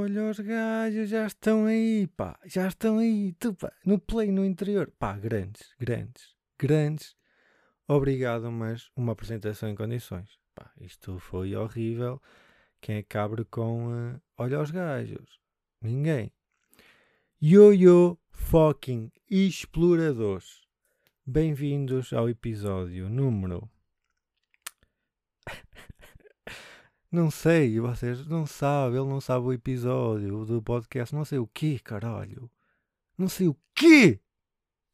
Olha, os gajos já estão aí, pá. Já estão aí, tu, pá. No play, no interior. Pá, grandes, grandes, grandes. Obrigado, mas uma apresentação em condições. Pá, isto foi horrível. Quem é que abre com uh, Olha os gajos? Ninguém. Yo-yo fucking exploradores. Bem-vindos ao episódio número Não sei, vocês não sabem, ele não sabe o episódio do podcast, não sei o quê, caralho. Não sei o quê!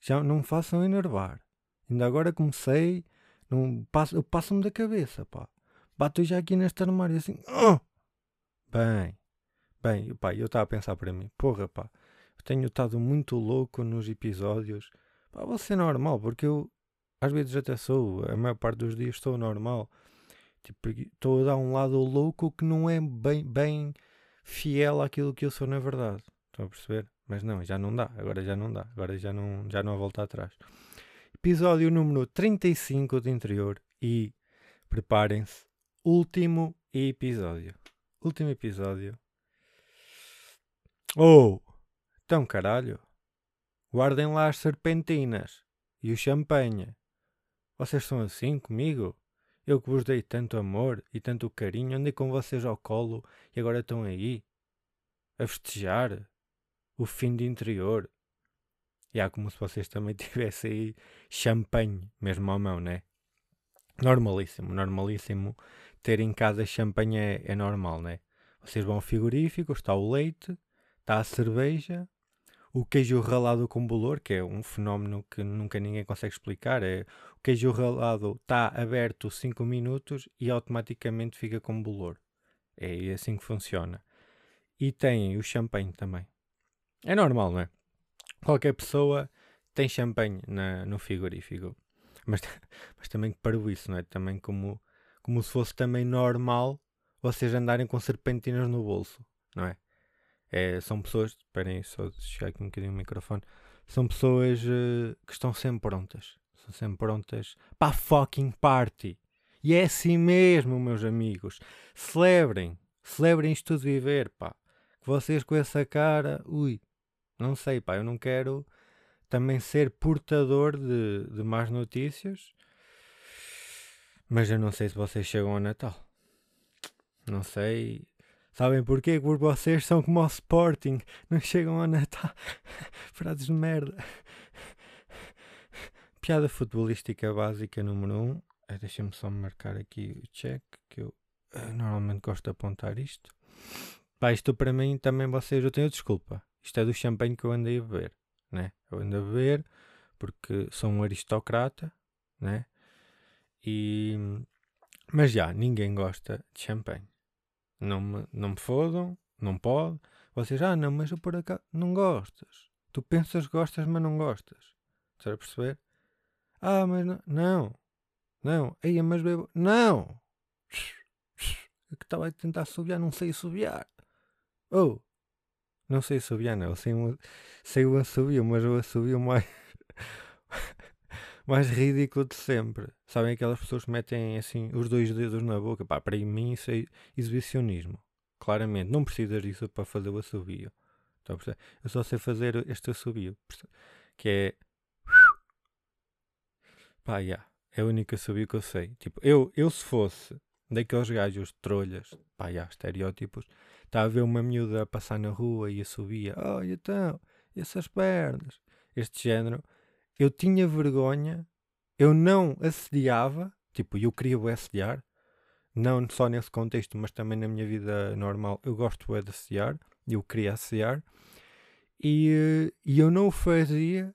Já não me façam enervar. Ainda agora comecei, não, passo, eu passo-me da cabeça, pá. Bato já aqui neste armário assim. Oh! Bem, bem, pá, eu estava a pensar para mim, porra, pá, eu tenho estado muito louco nos episódios. Pá, vou ser normal, porque eu às vezes até sou, a maior parte dos dias estou normal. Tipo, estou a dar um lado louco que não é bem, bem fiel àquilo que eu sou na verdade. Estão a perceber? Mas não, já não dá. Agora já não dá. Agora já não, já não há volta atrás. Episódio número 35 do interior. E preparem-se. Último episódio. Último episódio. Oh! Então caralho. Guardem lá as serpentinas. E o champanhe. Vocês são assim comigo? Eu que vos dei tanto amor e tanto carinho, andei com vocês ao colo e agora estão aí a festejar o fim de interior. E há como se vocês também tivessem aí champanhe, mesmo à mão, né? Normalíssimo, normalíssimo. Ter em casa champanhe é, é normal, né? Vocês vão ao frigorífico, está o leite, está a cerveja, o queijo ralado com bolor, que é um fenómeno que nunca ninguém consegue explicar. É o queijo ralado está aberto 5 minutos e automaticamente fica com bolor. É assim que funciona. E tem o champanhe também. É normal, não é? Qualquer pessoa tem champanhe na, no frigorífico. Mas, mas também para isso, não é? Também como, como se fosse também normal vocês andarem com serpentinas no bolso, não é? É, são pessoas, esperem só chegar aqui um bocadinho o microfone, são pessoas uh, que estão sempre prontas. São sempre prontas para a fucking party. E é assim mesmo, meus amigos. Celebrem, celebrem isto tudo viver, pá. Que vocês com essa cara, ui, não sei, pá, eu não quero também ser portador de, de más notícias. Mas eu não sei se vocês chegam ao Natal. Não sei Sabem porquê? Porque vocês são como o Sporting, não chegam ao Natal. Frases de merda. Piada futebolística básica número 1. Um. Eh, deixa-me só marcar aqui o check, que eu uh, normalmente gosto de apontar isto. Pá, isto para mim também vocês, eu tenho desculpa. Isto é do champanhe que eu andei a beber, né? Eu ando a beber porque sou um aristocrata, né? E... Mas já, ninguém gosta de champanhe não me, não me fodam, não pode. Vocês, ah, não, mas eu por acaso não gostas. Tu pensas gostas, mas não gostas. Estás a perceber? Ah, mas não, não, não, aí, mas bebo, não. Eu que estava a tentar subiar, não sei subiar. Oh, não sei subiar, não. Sei, sei o assobio, mas o assobio mais mais ridículo de sempre. Sabem aquelas pessoas que metem assim os dois dedos na boca? Pá, para mim isso é exibicionismo. Claramente. Não precisas disso para fazer o assobio. Eu só sei fazer este assobio. Que é. Pá, yeah, é o único assobio que eu sei. Tipo, eu, eu se fosse daqueles gajos trolhas, pá, yeah, estereótipos, estava a ver uma miúda a passar na rua e assobia. Oh, então, essas pernas. Este género eu tinha vergonha, eu não assediava, tipo, eu queria o assediar, não só nesse contexto, mas também na minha vida normal, eu gosto de assediar, eu queria assediar, e, e eu não o fazia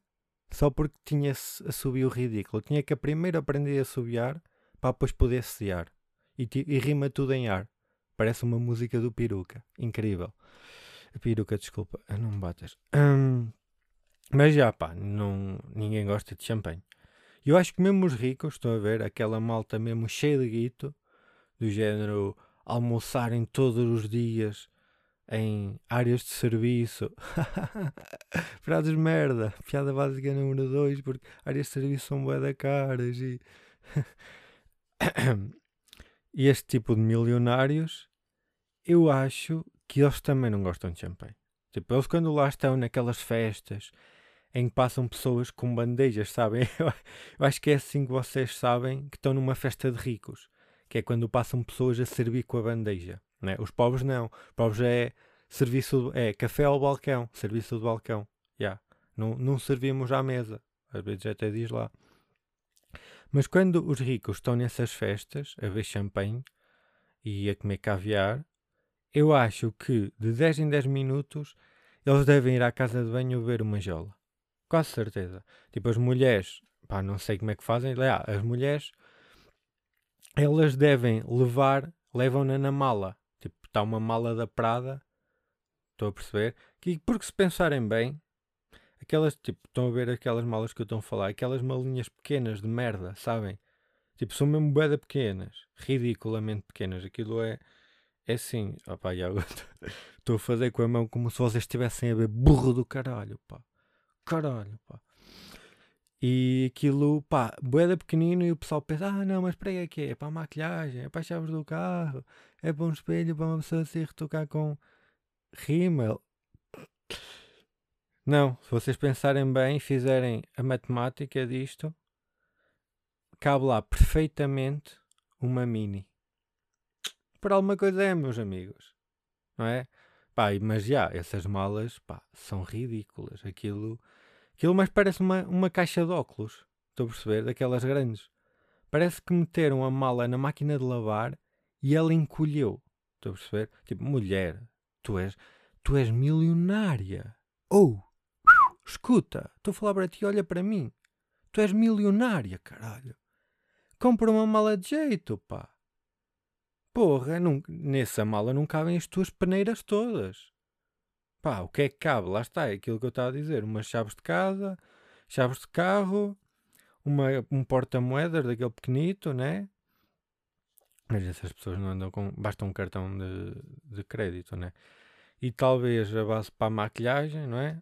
só porque tinha subir o ridículo. Eu tinha que primeiro aprender a subiar para depois poder assediar. E, e rima tudo em ar. Parece uma música do Peruca. Incrível. Peruca, desculpa. Não me batas. Hum, mas já, pá, não, ninguém gosta de champanhe. Eu acho que mesmo os ricos, estão a ver, aquela malta mesmo cheia de guito, do género almoçarem todos os dias em áreas de serviço. Frases merda. Piada básica número 2, porque áreas de serviço são bué da caras e... e este tipo de milionários, eu acho que eles também não gostam de champanhe. Tipo, eles quando lá estão naquelas festas em que passam pessoas com bandejas, sabem? Eu acho que é assim que vocês sabem que estão numa festa de ricos, que é quando passam pessoas a servir com a bandeja. Né? Os pobres não. Os pobres é serviço, é café ao balcão, serviço do balcão. Yeah. Não, não servimos à mesa. Às vezes até diz lá. Mas quando os ricos estão nessas festas a ver champanhe e a comer caviar, eu acho que de 10 em 10 minutos eles devem ir à casa de banho ver uma jola. Quase certeza. Tipo, as mulheres, pá, não sei como é que fazem. Ah, as mulheres, elas devem levar, levam-na na mala. Tipo, está uma mala da Prada, estou a perceber. Que, porque se pensarem bem, aquelas, tipo, estão a ver aquelas malas que eu estou a falar, aquelas malinhas pequenas de merda, sabem? Tipo, são mesmo boeda pequenas, ridiculamente pequenas. Aquilo é é assim, opá, estou a fazer com a mão como se vocês estivessem a ver burro do caralho, pá. Caralho, pá. E aquilo, pá, boeda pequenino e o pessoal pensa, ah não, mas para aí é que é? É para a maquilhagem, é para as chaves do carro, é para um espelho, para uma pessoa se retocar com rímel. Não, se vocês pensarem bem e fizerem a matemática disto, cabe lá perfeitamente uma mini por alguma coisa é, meus amigos. Não é? Pá, mas já, essas malas, pá, são ridículas. Aquilo, aquilo mas parece uma, uma caixa de óculos. Estou a perceber? Daquelas grandes. Parece que meteram a mala na máquina de lavar e ela encolheu. Estou a perceber? Tipo, mulher, tu és, tu és milionária. Ou, oh, escuta, estou a falar para ti, olha para mim. Tu és milionária, caralho. Compra uma mala de jeito, pá. Porra, não, nessa mala não cabem as tuas peneiras todas. Pá, o que é que cabe? Lá está, é aquilo que eu estava a dizer. Umas chaves de casa, chaves de carro, uma, um porta-moedas daquele pequenito, né? Mas essas pessoas não andam com. Basta um cartão de, de crédito, né? E talvez a base para a maquilhagem, não é?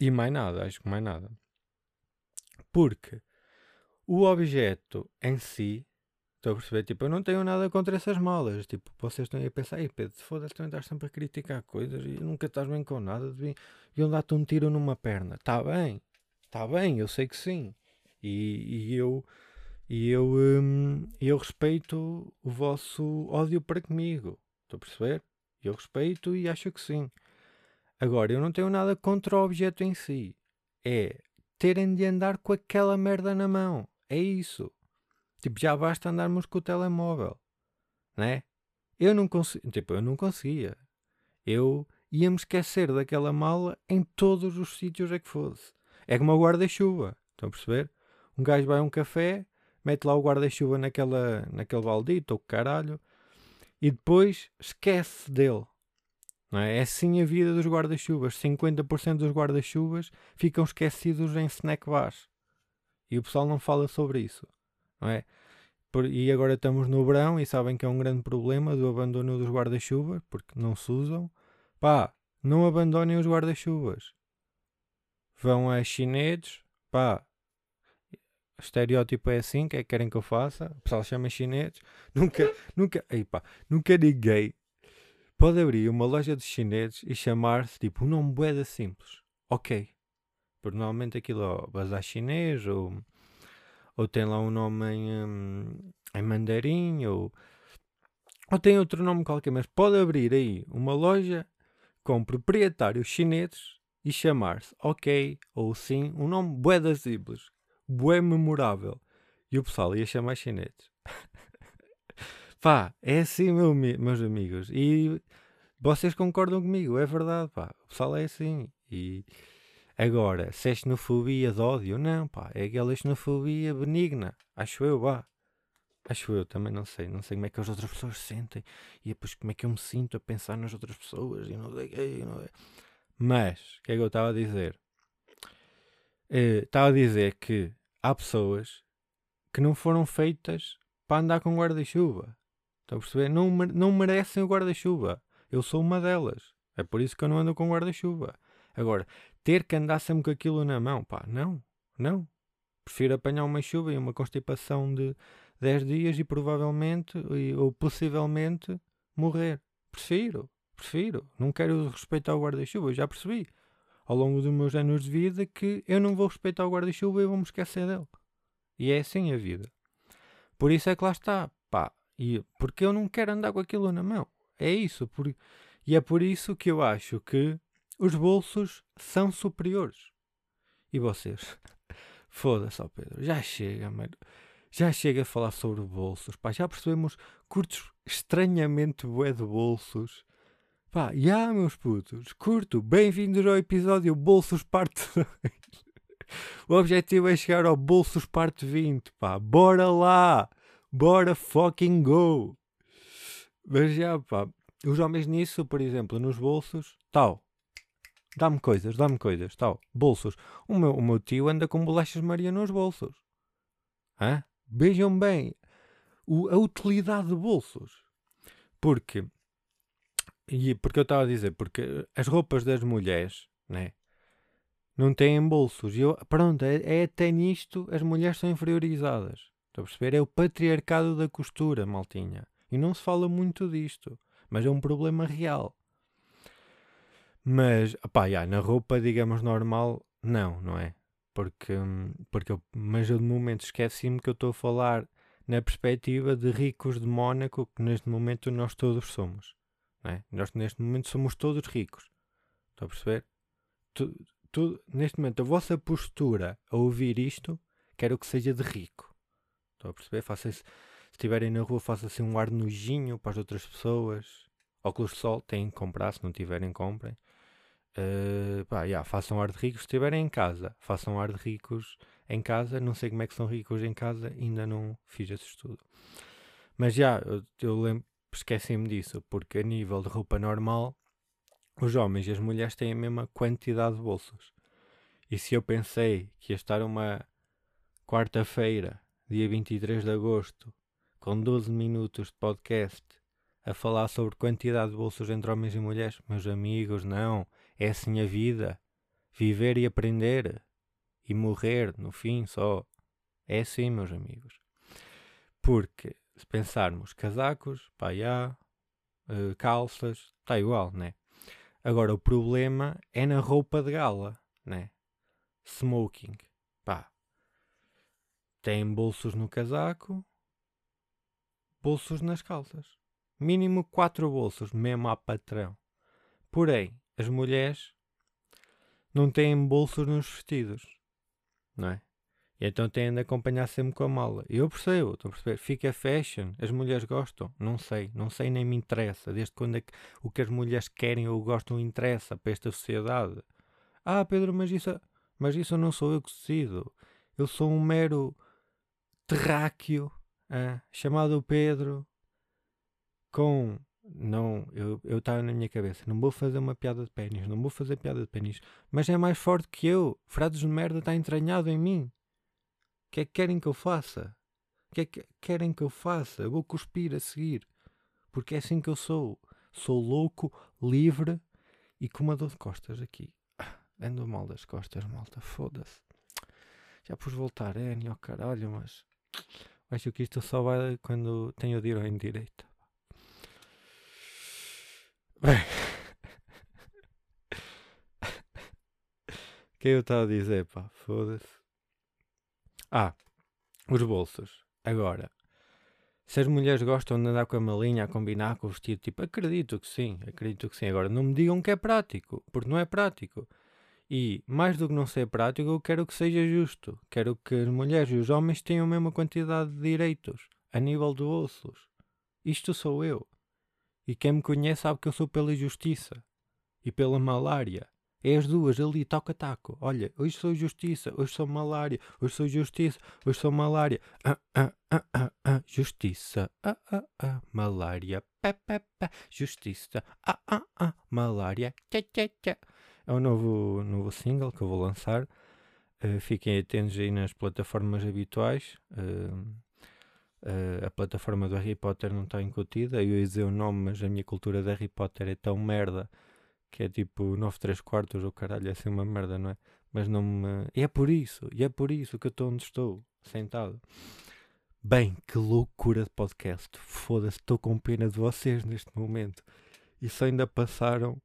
E mais nada, acho que mais nada. Porque o objeto em si Estou a perceber? Tipo, eu não tenho nada contra essas malas. Tipo, vocês estão aí a pensar, ei Pedro, foda-se, tu estás sempre a criticar coisas e nunca estás bem com nada. E eu dar-te um tiro numa perna. Está bem, está bem, eu sei que sim. E, e eu, e eu, hum, eu respeito o vosso ódio para comigo. Estou a perceber? Eu respeito e acho que sim. Agora, eu não tenho nada contra o objeto em si. É terem de andar com aquela merda na mão. É isso. Tipo, já basta andarmos com o telemóvel, né? Eu não consigo, tipo, eu não conseguia. Eu ia-me esquecer daquela mala em todos os sítios é que fosse. É como o guarda-chuva, estão a perceber? Um gajo vai a um café, mete lá o guarda-chuva naquela, naquele baldito ou caralho e depois esquece dele. Não é? é assim a vida dos guarda-chuvas. 50% dos guarda-chuvas ficam esquecidos em snack bars. E o pessoal não fala sobre isso não é? E agora estamos no verão e sabem que é um grande problema do abandono dos guarda-chuvas, porque não se usam. Pá, não abandonem os guarda-chuvas. Vão a chineses, pá, o estereótipo é assim, que é que querem que eu faça? O pessoal chama chineses. Nunca, nunca, aí pá, nunca ninguém pode abrir uma loja de chineses e chamar-se tipo um nome boeda simples. Ok. Porque normalmente aquilo é bazar chinês ou ou tem lá um nome em, um, em mandarim, ou, ou tem outro nome qualquer, mas pode abrir aí uma loja com proprietários chineses e chamar-se OK ou sim, um nome bué das simples, bué memorável. E o pessoal ia chamar chineses. pá, é assim, meu, meus amigos. E vocês concordam comigo, é verdade, pá. O pessoal é assim. E Agora, se é xenofobia de ódio, não, pá, é aquela xenofobia benigna, acho eu, vá. Acho eu, também não sei, não sei como é que as outras pessoas se sentem e depois como é que eu me sinto a pensar nas outras pessoas e não sei que, não é. Mas, o que é que eu estava a dizer? Uh, estava a dizer que há pessoas que não foram feitas para andar com guarda-chuva. Estão a perceber? Não, não merecem o guarda-chuva. Eu sou uma delas. É por isso que eu não ando com guarda-chuva. Agora, ter que andar sempre com aquilo na mão, pá, não, não. Prefiro apanhar uma chuva e uma constipação de 10 dias e provavelmente ou possivelmente morrer. Prefiro, prefiro. Não quero respeitar o guarda-chuva, já percebi. Ao longo dos meus anos de vida que eu não vou respeitar o guarda-chuva e vou-me esquecer dele. E é assim a vida. Por isso é que lá está, pá. E porque eu não quero andar com aquilo na mão. É isso. Por, e é por isso que eu acho que os bolsos são superiores. E vocês? Foda-se, ó Pedro. Já chega, mano. Já chega a falar sobre bolsos. Pá, já percebemos curtos estranhamente bué de bolsos. Pá, já, meus putos. Curto. Bem-vindos ao episódio Bolsos Parte 2. o objetivo é chegar ao Bolsos Parte 20. Pá, bora lá. Bora fucking go. Mas já, pá. Os homens nisso, por exemplo, nos bolsos, tal. Dá-me coisas, dá-me coisas, tal. Bolsos. O meu, o meu tio anda com bolachas Maria nos bolsos. Hã? Vejam bem o, a utilidade de bolsos. Porque, e porque eu estava a dizer, porque as roupas das mulheres, né? Não têm bolsos. E eu, pronto, é, é até nisto as mulheres são inferiorizadas. Estou a perceber? É o patriarcado da costura, maltinha. E não se fala muito disto. Mas é um problema real. Mas, pá, já, na roupa, digamos, normal, não, não é? porque, porque eu, mas eu de momento esqueci-me que eu estou a falar na perspectiva de ricos de Mónaco, que neste momento nós todos somos. É? Nós neste momento somos todos ricos. Estão a perceber? Tu, tu, neste momento, a vossa postura a ouvir isto, quero que seja de rico. Estão a perceber? Faça se estiverem na rua, faça assim um ar nojinho para as outras pessoas. Óculos de sol têm que comprar, se não tiverem, comprem. Uh, pá, yeah, façam ar de ricos se estiverem em casa. Façam ar de ricos em casa. Não sei como é que são ricos em casa, ainda não fiz esse estudo. Mas já, eu, eu lembro, esqueci-me disso, porque a nível de roupa normal, os homens e as mulheres têm a mesma quantidade de bolsos. E se eu pensei que ia estar uma quarta-feira, dia 23 de agosto, com 12 minutos de podcast, a falar sobre quantidade de bolsos entre homens e mulheres, meus amigos, não é assim a vida. Viver e aprender. E morrer, no fim, só. É assim, meus amigos. Porque, se pensarmos casacos, paiá, uh, calças, está igual, né? Agora, o problema é na roupa de gala, né? Smoking. Pá. Tem bolsos no casaco, bolsos nas calças. Mínimo quatro bolsos, mesmo a patrão. Porém, as mulheres não têm bolsos nos vestidos, não é? E então têm de acompanhar sempre com a mala. Eu percebo, estou a perceber. Fica fashion, as mulheres gostam. Não sei, não sei nem me interessa. Desde quando é que o que as mulheres querem ou gostam interessa para esta sociedade. Ah, Pedro, mas isso, mas isso não sou eu que decido. Eu sou um mero terráqueo ah, chamado Pedro com não, eu estava na minha cabeça, não vou fazer uma piada de pênis, não vou fazer piada de pênis, mas é mais forte que eu. Frases de merda está entranhado em mim. O que é que querem que eu faça? O que é que querem que eu faça? Eu vou cuspir a seguir. Porque é assim que eu sou. Sou louco, livre e com uma dor de costas aqui. Ah, ando mal das costas, malta, foda-se. Já pus voltar, é, ó caralho, mas acho que isto só vai quando tenho de ir em direita. Bem. O que eu estava a dizer, pá? Foda-se. Ah, os bolsos. Agora, se as mulheres gostam de andar com a malinha a combinar com o vestido, tipo, acredito que sim, acredito que sim. Agora, não me digam que é prático, porque não é prático. E, mais do que não ser prático, eu quero que seja justo. Quero que as mulheres e os homens tenham a mesma quantidade de direitos a nível de bolsos. Isto sou eu. E quem me conhece sabe que eu sou pela justiça e pela malária. É as duas ali, toca taco. Olha, hoje sou justiça, hoje sou malária, hoje sou justiça, hoje sou malária. Ah, ah, ah, ah, ah. Justiça, ah, ah, ah. Malária, pé, pé, pé. Justiça, ah, ah, ah. Malária, tchá. É um novo, novo single que eu vou lançar. Uh, fiquem atentos aí nas plataformas habituais. Uh, Uh, a plataforma do Harry Potter não está incutida. Eu ia dizer o nome, mas a minha cultura de Harry Potter é tão merda que é tipo 9 3 quartos ou caralho, é assim uma merda, não é? Mas não me. E é por isso, e é por isso que eu estou onde estou, sentado. Bem, que loucura de podcast. Foda-se, estou com pena de vocês neste momento. e só ainda passaram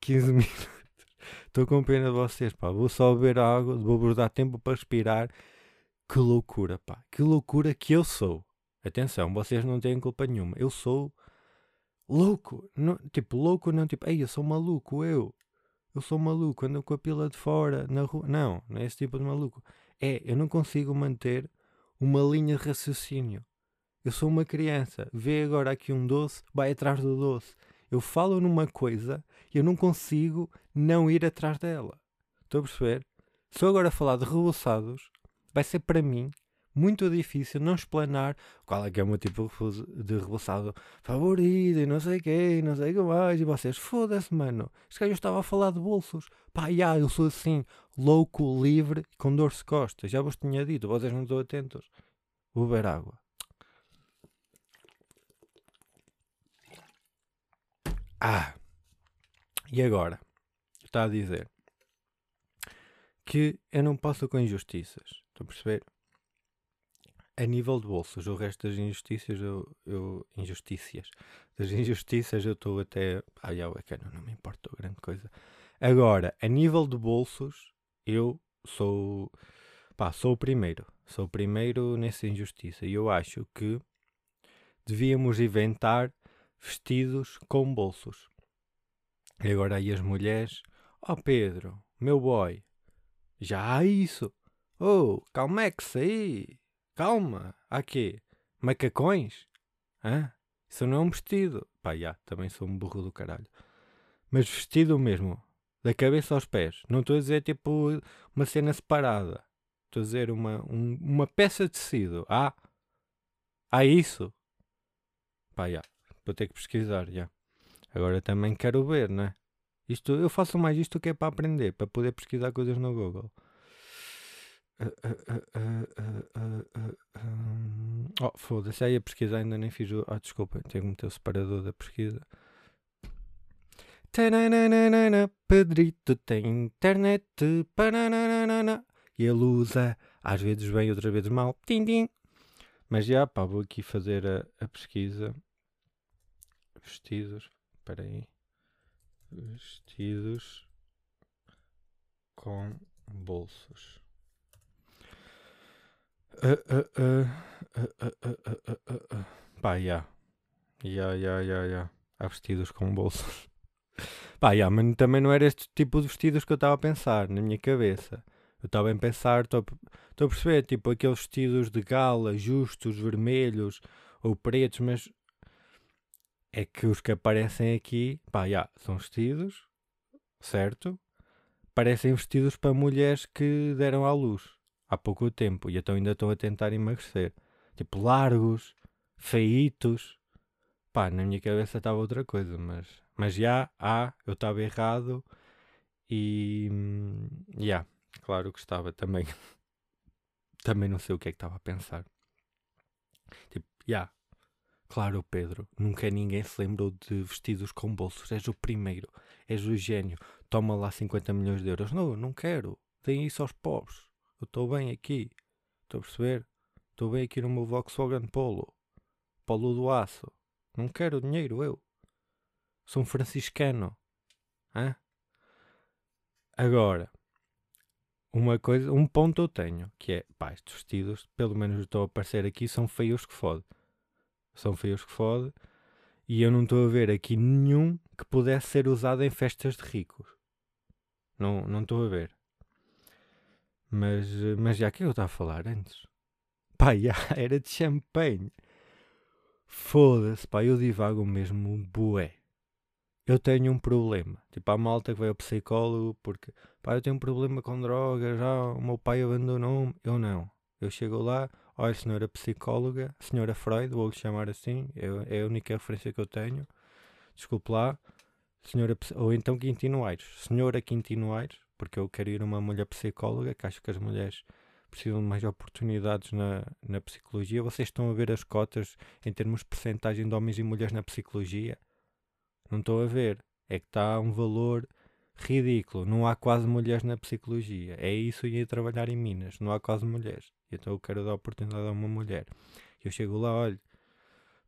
15 minutos. Estou com pena de vocês, pá. Vou só beber água, vou-vos dar tempo para respirar. Que loucura, pá. Que loucura que eu sou. Atenção, vocês não têm culpa nenhuma. Eu sou louco. Não, tipo, louco não, tipo, ei, eu sou maluco, eu. Eu sou maluco, ando com a pila de fora, na rua. Não, não é esse tipo de maluco. É, eu não consigo manter uma linha de raciocínio. Eu sou uma criança. Vê agora aqui um doce, vai atrás do doce. Eu falo numa coisa e eu não consigo não ir atrás dela. Estou a perceber? Se eu agora falar de reboçados, vai ser para mim muito difícil não explanar qual é que é o meu tipo de reboçado favorito e não sei quem, não sei o que mais. E vocês, foda-se, mano. Este gajo estava a falar de bolsos. Pá, já, eu sou assim, louco, livre, com dor de costas. Já vos tinha dito, vocês não estão atentos. Vou beber água. Ah! E agora? Está a dizer que eu não posso com injustiças. Estão a perceber? A nível de bolsos, o resto das injustiças, eu, eu injustiças, das injustiças eu estou até, ah, já, é não, não me importa grande coisa. Agora, a nível de bolsos, eu sou, pá, sou o primeiro, sou o primeiro nessa injustiça e eu acho que devíamos inventar vestidos com bolsos. E agora aí as mulheres, oh Pedro, meu boy, já há isso. Oh, calma que aí. Calma, há quê? Macacões? Hã? Isso não é um vestido. Pá, já, também sou um burro do caralho. Mas vestido mesmo, da cabeça aos pés. Não estou a dizer tipo uma cena separada. Estou a dizer uma, um, uma peça de tecido. Ah, há isso? Pá, já. Vou ter que pesquisar, já. Agora também quero ver, né? Isto, eu faço mais isto que é para aprender, para poder pesquisar coisas no Google. Oh, foda-se, aí a pesquisa ainda nem fiz o. Ah, desculpa, tenho que meter o separador da pesquisa. Pedrito tem internet. E ele usa, às vezes bem, outras vezes mal. Tim, tim. Mas já, pá, vou aqui fazer a, a pesquisa vestidos, espera aí, vestidos com bolsos. Pá, já. Já, já, já, já. Há vestidos com bolsos. Pá, já, mas também não era este tipo de vestidos que eu estava a pensar na minha cabeça. Eu estava a pensar, estou a perceber, tipo aqueles vestidos de gala, justos, vermelhos ou pretos, mas é que os que aparecem aqui, pá, já, são vestidos, certo? Parecem vestidos para mulheres que deram à luz há pouco tempo e então ainda estão a tentar emagrecer. Tipo, largos, feitos. Pá, na minha cabeça estava outra coisa, mas, mas já há, eu estava errado e. Já, claro que estava também. também não sei o que é que estava a pensar. Tipo, já, Claro, Pedro, nunca ninguém se lembrou de vestidos com bolsos. És o primeiro, és o gênio. Toma lá 50 milhões de euros. Não, não quero. Deem isso aos pobres. Eu estou bem aqui. Estou a perceber? Estou bem aqui no meu Volkswagen Polo. Polo do aço. Não quero dinheiro, eu. Sou um franciscano. Hã? Agora, uma coisa, um ponto eu tenho, que é, pá, estes vestidos, pelo menos estou a aparecer aqui, são feios que fode são feios que fode, e eu não estou a ver aqui nenhum que pudesse ser usado em festas de ricos. Não não estou a ver. Mas, mas já que eu estava a falar antes. Pá, já, era de champanhe. Foda-se, pá, eu divago mesmo bué. Eu tenho um problema. Tipo, a malta que vai ao psicólogo porque, pá, eu tenho um problema com drogas, já o meu pai abandonou-me. Eu não. Eu chego lá, olha, senhora psicóloga, senhora Freud, vou-lhe chamar assim, é, é, a única referência que eu tenho. Desculpe lá, senhora, ou então Quintino Aires, senhora Quintino Aires, porque eu quero ir uma mulher psicóloga, que acho que as mulheres precisam de mais oportunidades na, na psicologia. Vocês estão a ver as cotas em termos de percentagem de homens e mulheres na psicologia? Não estou a ver. É que está um valor ridículo. Não há quase mulheres na psicologia. É isso e ir trabalhar em Minas. Não há quase mulheres. Então eu quero dar oportunidade a uma mulher. Eu chego lá, olho,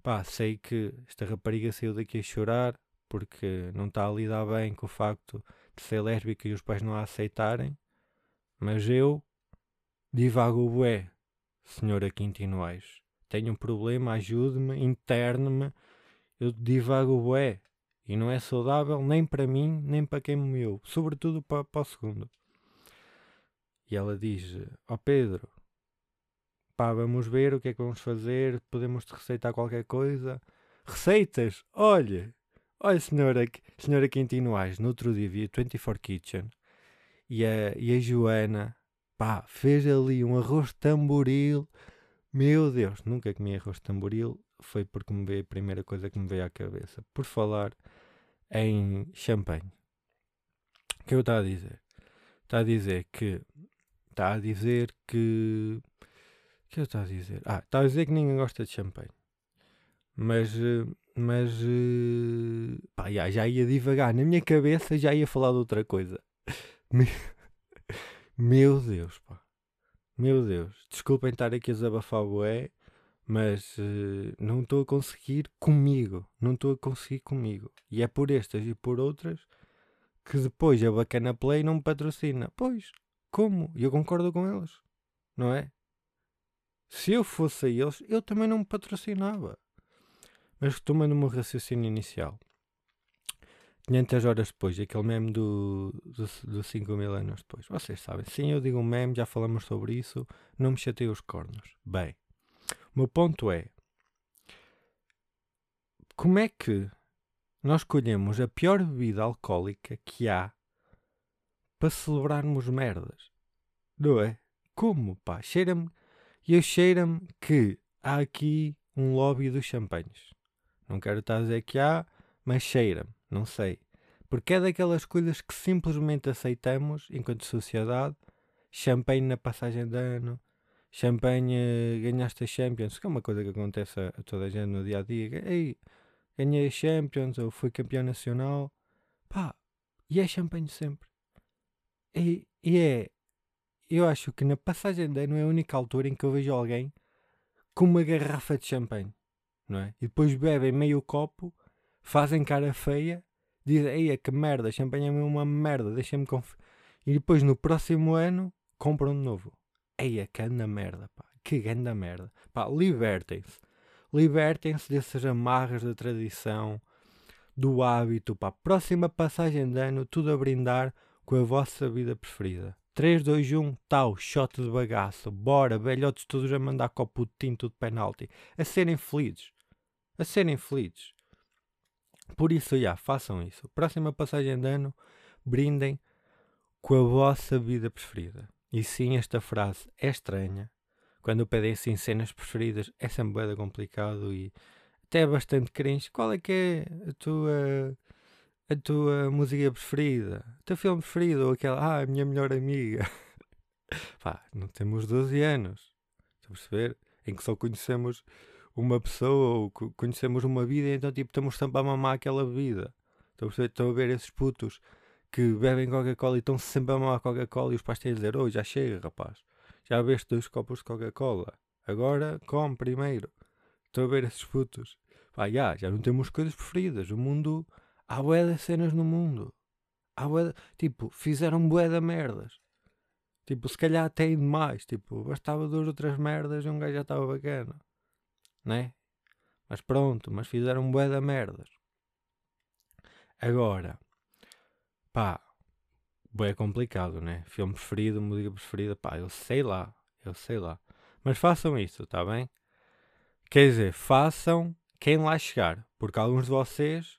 pá, sei que esta rapariga saiu daqui a chorar porque não está a lidar bem com o facto de ser lésbica e os pais não a aceitarem. Mas eu divago bué, senhora Quintinoais. Tenho um problema, ajude-me, interne-me. Eu divago bué. E não é saudável nem para mim, nem para quem me viu. Sobretudo para, para o segundo. E ela diz: Ó oh Pedro, pá, vamos ver o que é que vamos fazer. Podemos te receitar qualquer coisa. Receitas? Olha, olha, senhora, senhora Quintino Ais, no outro dia vi 24 Kitchen e a, e a Joana, pá, fez ali um arroz tamboril. Meu Deus, nunca comi arroz tamboril. Foi porque me veio a primeira coisa que me veio à cabeça. Por falar em champanhe. O que eu estava a dizer? Está a dizer que. Está a dizer que. O que eu estava a dizer? Ah, está a dizer que ninguém gosta de champanhe. Mas. Mas. Pá, já, já ia divagar. Na minha cabeça já ia falar de outra coisa. Meu Deus, pá. Meu Deus. Desculpem estar aqui a desabafar é, mas uh, não estou a conseguir comigo. Não estou a conseguir comigo. E é por estas e por outras que depois a Bacana Play não me patrocina. Pois, como? Eu concordo com eles. Não é? Se eu fosse a eles, eu também não me patrocinava. Mas retomando o meu raciocínio inicial. 500 horas depois, aquele meme do, do, do 5 mil anos depois. Vocês sabem, sim, eu digo um meme, já falamos sobre isso, não me chatei os cornos. Bem, o meu ponto é: como é que nós escolhemos a pior bebida alcoólica que há para celebrarmos merdas? Não é? Como, pá? Cheira-me. E eu cheira-me que há aqui um lobby dos champanhes. Não quero estar a dizer que há, mas cheira-me. Não sei. Porque é daquelas coisas que simplesmente aceitamos enquanto sociedade. Champanhe na passagem de ano, champanhe eh, ganhaste a Champions, que é uma coisa que acontece a, toda a gente no dia a dia. Ei, ganhei a Champions ou fui campeão nacional. Pá, e é champanhe sempre. E, e é. Eu acho que na passagem de ano é a única altura em que eu vejo alguém com uma garrafa de champanhe, não é? E depois bebem meio copo, fazem cara feia dizem, eia que merda, champanhe é uma merda, deixem-me conf... E depois no próximo ano compram de novo. Eia, que anda merda, pá, que grande merda. Pá, libertem-se. Libertem-se dessas amarras da tradição, do hábito, pá. Próxima passagem de ano, tudo a brindar com a vossa vida preferida. 3, 2, 1, tal, shot de bagaço. Bora, velhotes todos a mandar copo de tinto de penalti. A serem felizes. A serem felizes. Por isso, já, façam isso. Próxima passagem de ano, brindem com a vossa vida preferida. E sim, esta frase é estranha. Quando pedem assim cenas preferidas, é sempre bem complicado e até é bastante cringe. Qual é que é a tua, a tua música preferida? O teu filme preferido? Ou aquela, ah, a minha melhor amiga. Pá, não temos 12 anos. Estão a perceber? Em que só conhecemos uma pessoa ou conhecemos uma vida, então tipo, estamos sempre a mamar aquela bebida. Estão a, estão a ver esses putos que bebem Coca-Cola e estão sempre a mamar Coca-Cola e os pais têm a dizer: Oh, já chega, rapaz, já bebeste dois copos de Coca-Cola, agora come primeiro. Estão a ver esses putos. Pá, já, já não temos coisas preferidas. O mundo, há bué de cenas no mundo. Há bué de, tipo, fizeram bué de merdas. Tipo, se calhar tem demais. Tipo, bastava duas outras merdas e um gajo já estava bacana né? Mas pronto, mas fizeram bué da merdas. Agora, pá, bué complicado, né? Filme preferido, música preferida, pá, eu sei lá, eu sei lá. Mas façam isso, tá bem? Quer dizer, façam quem lá chegar, porque alguns de vocês,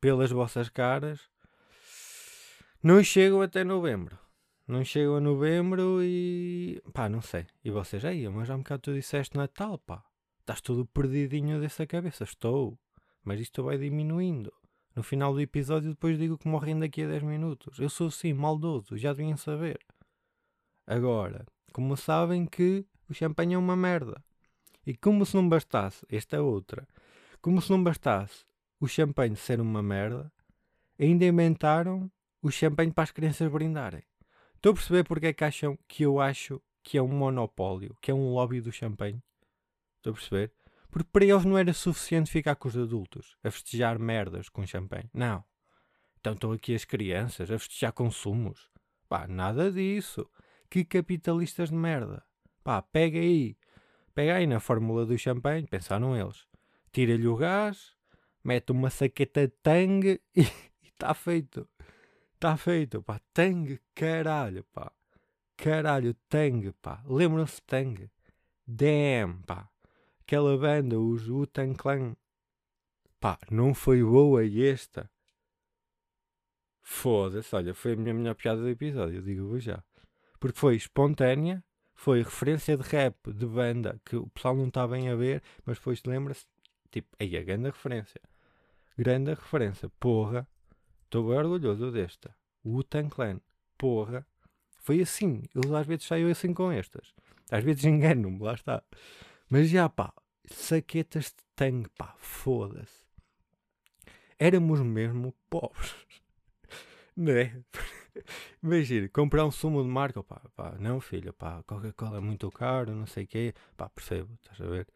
pelas vossas caras, não chegam até novembro. Não chegam a novembro e. pá, não sei. E vocês aí, mas já um bocado tu disseste Natal, pá. Estás todo perdidinho dessa cabeça. Estou. Mas isto vai diminuindo. No final do episódio, depois digo que morrem daqui a 10 minutos. Eu sou assim, maldoso, já deviam saber. Agora, como sabem que o champanhe é uma merda. E como se não bastasse, esta é outra, como se não bastasse o champanhe ser uma merda, ainda inventaram o champanhe para as crianças brindarem. Estou a perceber porque é que acham que eu acho que é um monopólio, que é um lobby do champanhe? Estou a perceber? Porque para eles não era suficiente ficar com os adultos a festejar merdas com champanhe. Não. Então estão aqui as crianças a festejar consumos. Pá, nada disso. Que capitalistas de merda. Pá, pega aí. Pega aí na fórmula do champanhe, pensaram eles. Tira-lhe o gás, mete uma saqueta de tangue e está feito. Está feito, pá. Tangue, caralho, pá. Caralho, Tang, pá. Lembram-se de Tang? Damn, pá. Aquela banda, os Wu-Tang Clan. Pá, não foi boa esta. Foda-se, olha, foi a minha melhor piada do episódio, digo-vos já. Porque foi espontânea, foi referência de rap de banda que o pessoal não está bem a ver, mas depois lembra-se, tipo, aí a grande referência. Grande referência, porra. Estou bem orgulhoso desta. Wu-Tang Clan, porra. Foi assim. Eu às vezes saio assim com estas. Às vezes engano-me, lá está. Mas já pá, saquetas de tangue, pá, foda-se. Éramos mesmo pobres. Não é? Imagina, comprar um sumo de marca, pá, pá, não filho, pá, Coca-Cola é muito caro, não sei o quê, pá, percebo, estás a ver?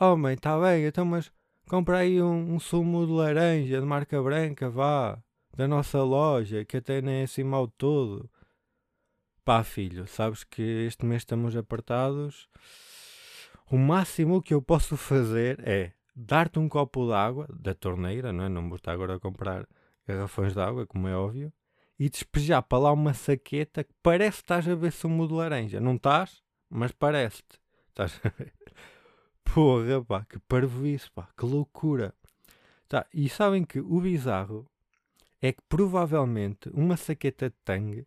Oh está bem, então mas compra aí um, um, sumo de laranja de marca branca, vá, da nossa loja, que até nem é assim mal todo. Pá, filho, sabes que este mês estamos apertados. O máximo que eu posso fazer é dar-te um copo de água da torneira, não é? Não vou estar agora a comprar garrafões de água, como é óbvio, e despejar para lá uma saqueta que parece que estás a ver sumo de laranja. Não estás, mas parece-te. Estás a ver? Porra, pá, que parvoíce, pá, que loucura. Tá, e sabem que o bizarro é que provavelmente uma saqueta de tangue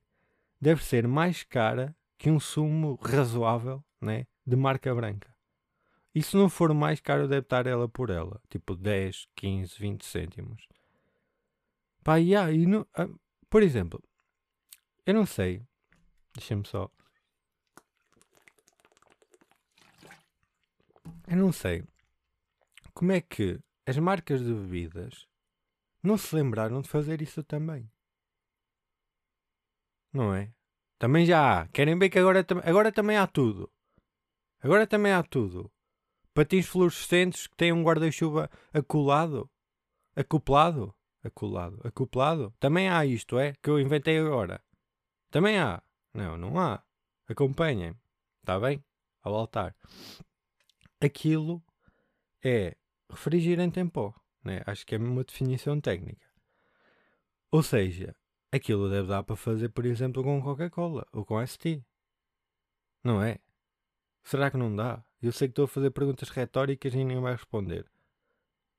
deve ser mais cara que um sumo razoável né, de marca branca. E se não for mais caro, deve estar ela por ela. Tipo 10, 15, 20 cêntimos. Pá, yeah, e no, ah, por exemplo, eu não sei. Deixa-me só. Eu não sei como é que as marcas de bebidas não se lembraram de fazer isso também. Não é? Também já há. Querem ver que agora, agora também há tudo. Agora também há tudo. Patins fluorescentes que têm um guarda-chuva acolado. Acoplado. Acolado. Acoplado. Também há isto, é? Que eu inventei agora. Também há. Não, não há. Acompanhem. Está bem? Ao altar. Aquilo é refrigerante em pó. Né? Acho que é uma definição técnica. Ou seja, Aquilo deve dar para fazer, por exemplo, com Coca-Cola ou com ST. Não é? Será que não dá? Eu sei que estou a fazer perguntas retóricas e ninguém vai responder.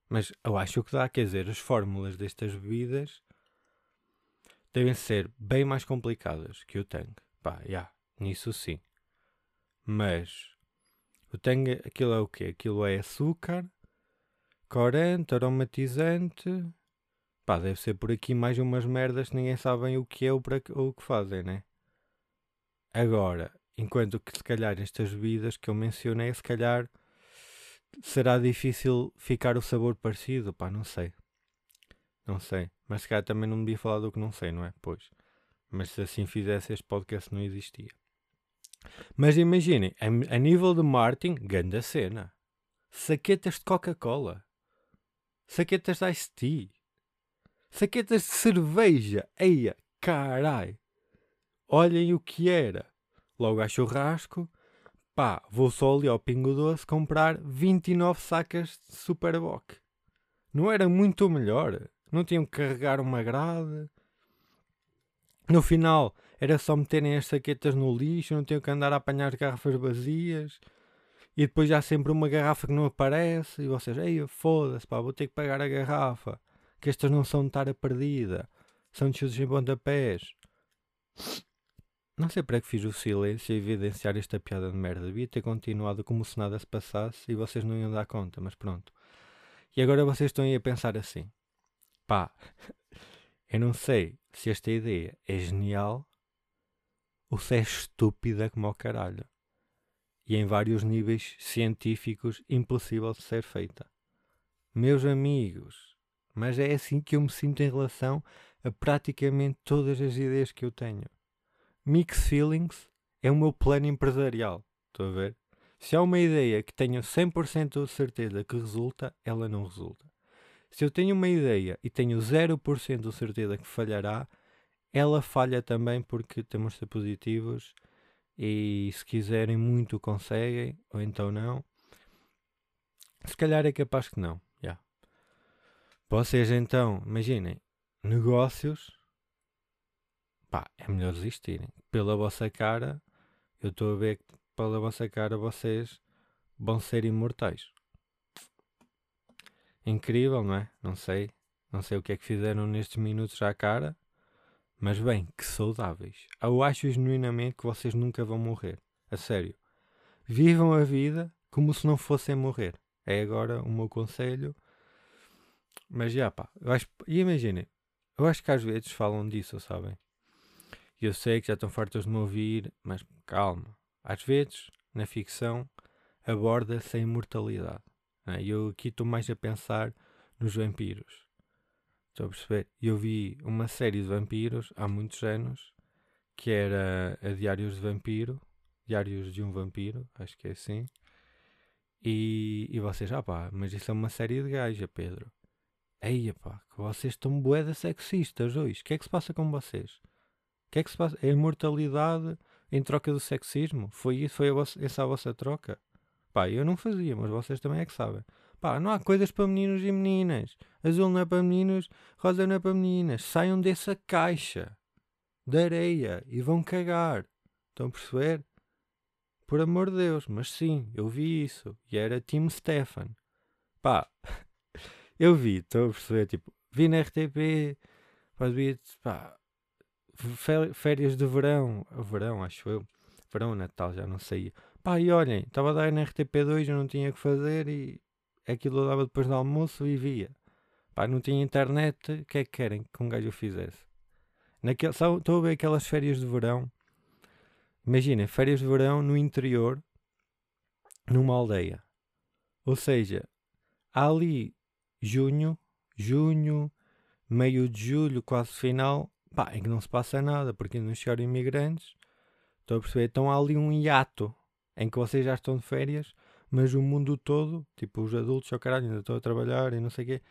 Mas eu acho que dá, quer dizer, as fórmulas destas bebidas devem ser bem mais complicadas que o Tang. Pá, já, yeah, nisso sim. Mas o Tang, aquilo é o quê? Aquilo é açúcar, corante, aromatizante, Pá, deve ser por aqui mais umas merdas que ninguém sabe o que é ou, para, ou o que fazem, né? Agora, enquanto que se calhar estas bebidas que eu mencionei, se calhar será difícil ficar o sabor parecido, pá, não sei. Não sei. Mas se calhar também não devia falar do que não sei, não é? Pois. Mas se assim fizesse, este podcast não existia. Mas imaginem, a, a nível de marketing, grande cena. Saquetas de Coca-Cola. Saquetas de Ice Tea. Saquetas de cerveja. Eia, carai. Olhem o que era. Logo a churrasco. Pá, vou só ali ao Pingo Doce comprar 29 sacas de Superboc. Não era muito melhor. Não tinham que carregar uma grade. No final, era só meterem as saquetas no lixo, não tinham que andar a apanhar garrafas vazias. E depois há sempre uma garrafa que não aparece. E vocês, ei, foda-se, pá, vou ter que pagar a garrafa que estas não são de tara perdida, são de chutes em pontapés. Não sei para que fiz o silêncio a evidenciar esta piada de merda. Devia ter continuado como se nada se passasse e vocês não iam dar conta, mas pronto. E agora vocês estão aí a pensar assim: pá, eu não sei se esta ideia é genial ou se é estúpida como o caralho. E em vários níveis científicos impossível de ser feita. Meus amigos, mas é assim que eu me sinto em relação a praticamente todas as ideias que eu tenho. Mix Feelings é o meu plano empresarial. Estou a ver? Se há uma ideia que tenho 100% de certeza que resulta, ela não resulta. Se eu tenho uma ideia e tenho 0% de certeza que falhará, ela falha também porque temos de ser positivos e se quiserem muito conseguem, ou então não. Se calhar é capaz que não. Yeah. Vocês então, imaginem, negócios, pá, é melhor desistirem. Pela vossa cara, eu estou a ver que pela vossa cara vocês vão ser imortais. Incrível, não é? Não sei. Não sei o que é que fizeram nestes minutos à cara. Mas bem, que saudáveis. Eu acho genuinamente que vocês nunca vão morrer. A sério. Vivam a vida como se não fossem morrer. É agora o meu conselho. Mas já pá. Eu acho, e imaginem. Eu acho que às vezes falam disso, sabem? Eu sei que já estão fartos de me ouvir. Mas calma. Às vezes, na ficção, aborda-se a imortalidade. E eu aqui estou mais a pensar nos vampiros. Estou a perceber? Eu vi uma série de vampiros há muitos anos que era a Diários de Vampiro, Diários de um Vampiro, acho que é assim. E, e vocês, ah pá, mas isso é uma série de gaja, Pedro. Eia pá, que vocês estão boedas sexistas hoje. O que é que se passa com vocês? Que é que se passa? A imortalidade em troca do sexismo? Foi isso? Foi a vossa, essa a vossa troca? Pá, eu não fazia, mas vocês também é que sabem. Pá, não há coisas para meninos e meninas. Azul não é para meninos, rosa não é para meninas. Saiam dessa caixa de areia e vão cagar. Estão a perceber? Por amor de Deus, mas sim, eu vi isso. E era Tim Stefan. Pá, eu vi, estou a perceber, tipo, vi na RTP, pá, pá, férias de verão, verão, acho eu, verão, Natal, já não sei. Pá, e olhem, estava a dar na RTP2, eu não tinha que fazer e aquilo eu dava depois do almoço e via. Pá, não tinha internet, o que é que querem que um gajo fizesse? Naquele, estou a ver aquelas férias de verão. Imaginem, férias de verão no interior, numa aldeia. Ou seja, há ali junho, junho, meio de julho, quase final, pá, em que não se passa nada, porque não chegaram imigrantes. Estou a perceber? Então há ali um hiato em que vocês já estão de férias, mas o mundo todo, tipo os adultos, oh caralho, ainda estou a trabalhar e não sei o quê.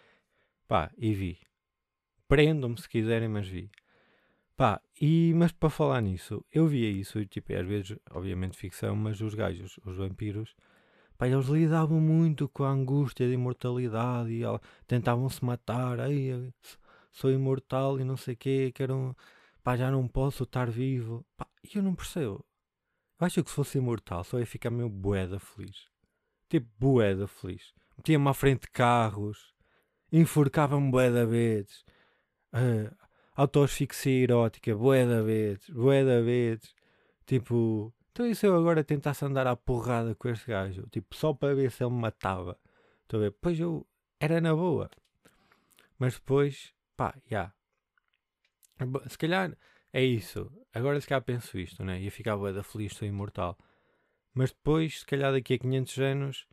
Pá, e vi. Prendam-me se quiserem, mas vi. Pá, e, mas para falar nisso, eu via isso, e tipo, às vezes, obviamente ficção, mas os gajos, os vampiros, pá, eles lidavam muito com a angústia de imortalidade e tentavam se matar, aí sou imortal e não sei o quê, quero, pá, já não posso estar vivo. Pá, e eu não percebo. Eu acho que se fosse imortal só ia ficar meio boeda feliz. Tipo, boeda feliz. Metia-me à frente de carros, enforcava-me boeda vezes. Uh, autoasfixia erótica, boeda vezes, boeda vezes. Tipo, então e se eu agora tentasse andar à porrada com este gajo? Tipo, só para ver se ele me matava. Estou a ver? Pois eu era na boa. Mas depois, pá, já. Yeah. Se calhar é isso. Agora se calhar penso isto, né? Ia ficar bué da feliz, sou imortal. Mas depois, se calhar daqui a 500 anos,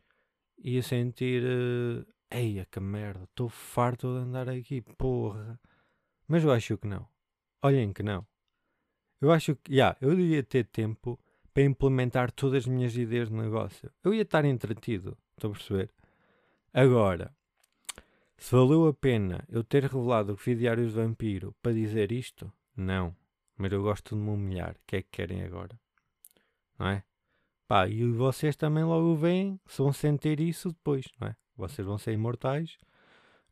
ia sentir... Uh, Eia, que merda, estou farto de andar aqui, porra. Mas eu acho que não. Olhem que não. Eu acho que, já, yeah, eu devia ter tempo para implementar todas as minhas ideias de negócio. Eu ia estar entretido, estou a perceber? Agora, se valeu a pena eu ter revelado que vi Diários de Vampiro para dizer isto, não. Mas eu gosto de me humilhar. O que é que querem agora? Não é? Pá, e vocês também logo veem se vão sentir isso depois, não é? Vocês vão ser imortais,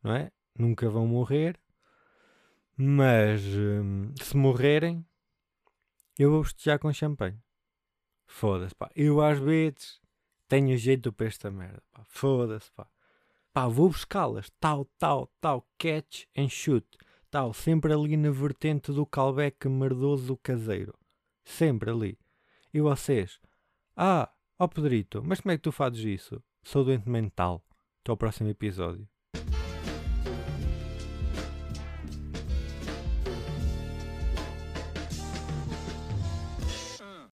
não é? Nunca vão morrer. Mas hum, se morrerem, eu vou festejar com champanhe. Foda-se, pá. Eu às vezes tenho jeito para esta merda, pá. Foda-se, pá. Pá, vou buscá-las. Tal, tal, tal. Catch and shoot tal, sempre ali na vertente do calbeque merdoso caseiro. Sempre ali. E vocês? Ah, ó oh Pedrito, mas como é que tu fazes isso? Sou doente mental. Até ao próximo episódio.